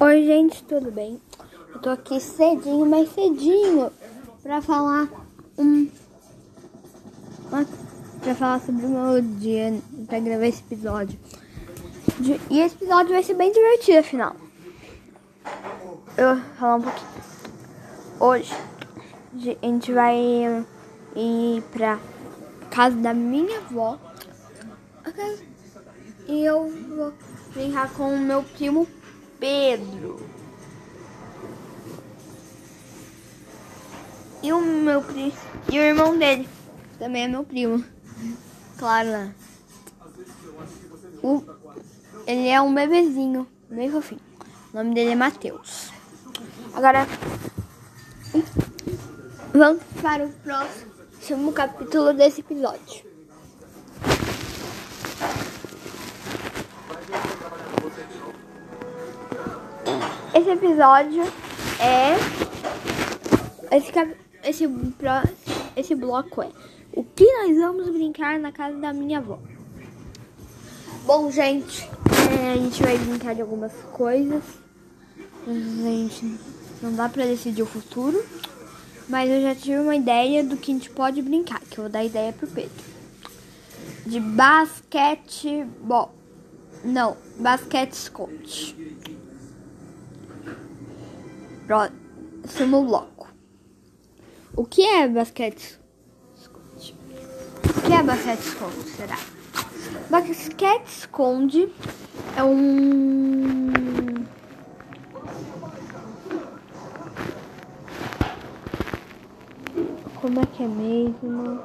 Oi, gente, tudo bem? Eu tô aqui cedinho, mais cedinho, pra falar um. pra falar sobre o meu dia, pra gravar esse episódio. E esse episódio vai ser bem divertido, afinal. Eu vou falar um pouquinho. Hoje, a gente vai ir pra casa da minha avó. E eu vou brincar com o meu primo Pedro. E o meu primo. E o irmão dele. Também é meu primo. Claro, né? O, ele é um bebezinho. Bem fofinho. O nome dele é Matheus. Agora. Vamos para o próximo capítulo desse episódio. Esse episódio é. Esse, esse, esse bloco é. O que nós vamos brincar na casa da minha avó? Bom, gente, é, a gente vai brincar de algumas coisas. A gente não dá pra decidir o futuro. Mas eu já tive uma ideia do que a gente pode brincar, que eu vou dar ideia pro Pedro. De basquetebol. Não, basquete esconde. Próximo bloco. O que é basquete? O que é basquete esconde, será? Basquete esconde é um... Como é que é mesmo?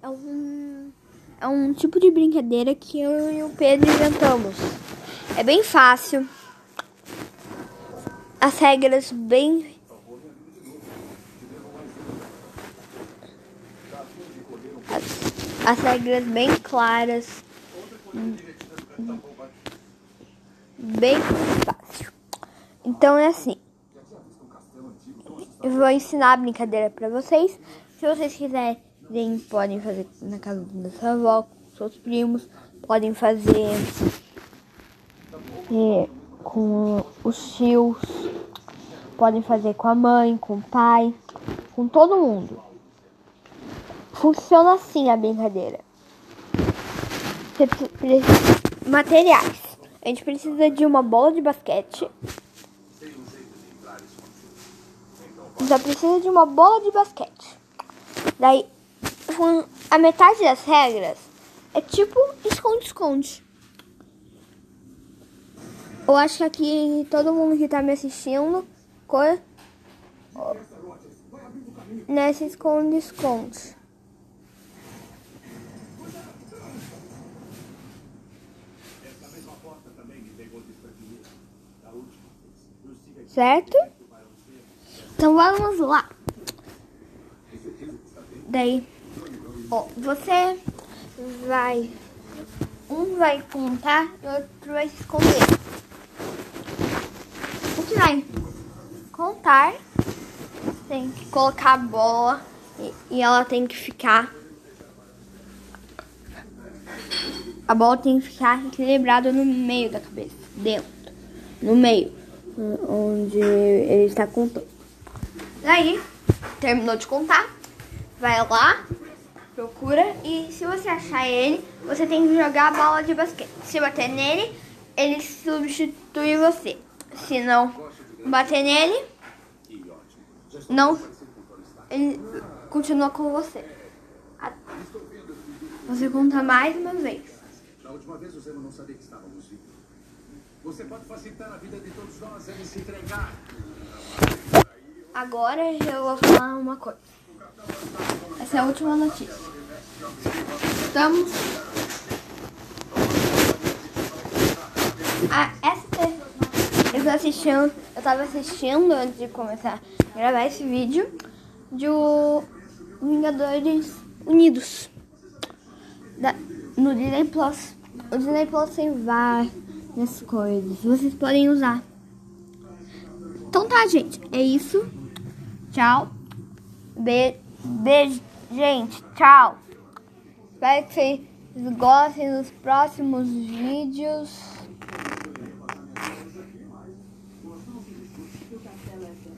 É um, é um tipo de brincadeira que eu e o Pedro inventamos. É bem fácil as regras bem as, as regras bem claras bem fácil. Então é assim. Eu vou ensinar a brincadeira para vocês. Se vocês quiserem podem fazer na casa da sua avó com seus primos. Podem fazer é, com os tios podem fazer com a mãe, com o pai, com todo mundo. Funciona assim a brincadeira. Materiais. A gente precisa de uma bola de basquete. Já precisa de uma bola de basquete. Daí, a metade das regras é tipo esconde-esconde. Eu acho que aqui todo mundo que tá me assistindo cor nesse esconde-esconde. Certo? Então vamos lá. Daí, ó, você vai. Um vai contar e outro vai se esconder. O que vai tem que colocar a bola e, e ela tem que ficar. A bola tem que ficar equilibrada no meio da cabeça, dentro, no meio, onde ele está contando. Daí, terminou de contar, vai lá, procura e se você achar ele, você tem que jogar a bola de basquete. Se bater nele, ele substitui você. Se não bater nele, não, ele continua com você. Você conta mais uma vez. Na última vez você não sabia que estávamos vivos. Você pode facilitar a vida de todos nós e se entregar. Agora eu vou falar uma coisa. Essa é a última notícia. Estamos. Ah, essa eu tô assistindo. Eu tava assistindo antes de começar gravar esse vídeo de o Vingadores Unidos da, no Disney Plus. O Disney Plus tem várias coisas. Vocês podem usar. Então tá, gente. É isso. Tchau. Be beijo, gente. Tchau. Espero que vocês gostem dos próximos vídeos.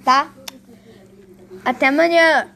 Tá? Até amanhã.